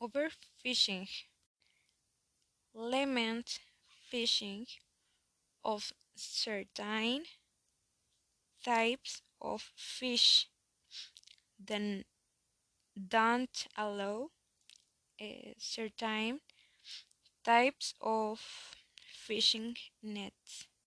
overfishing, lament fishing of certain types of fish, then don't allow uh, certain types of fishing nets.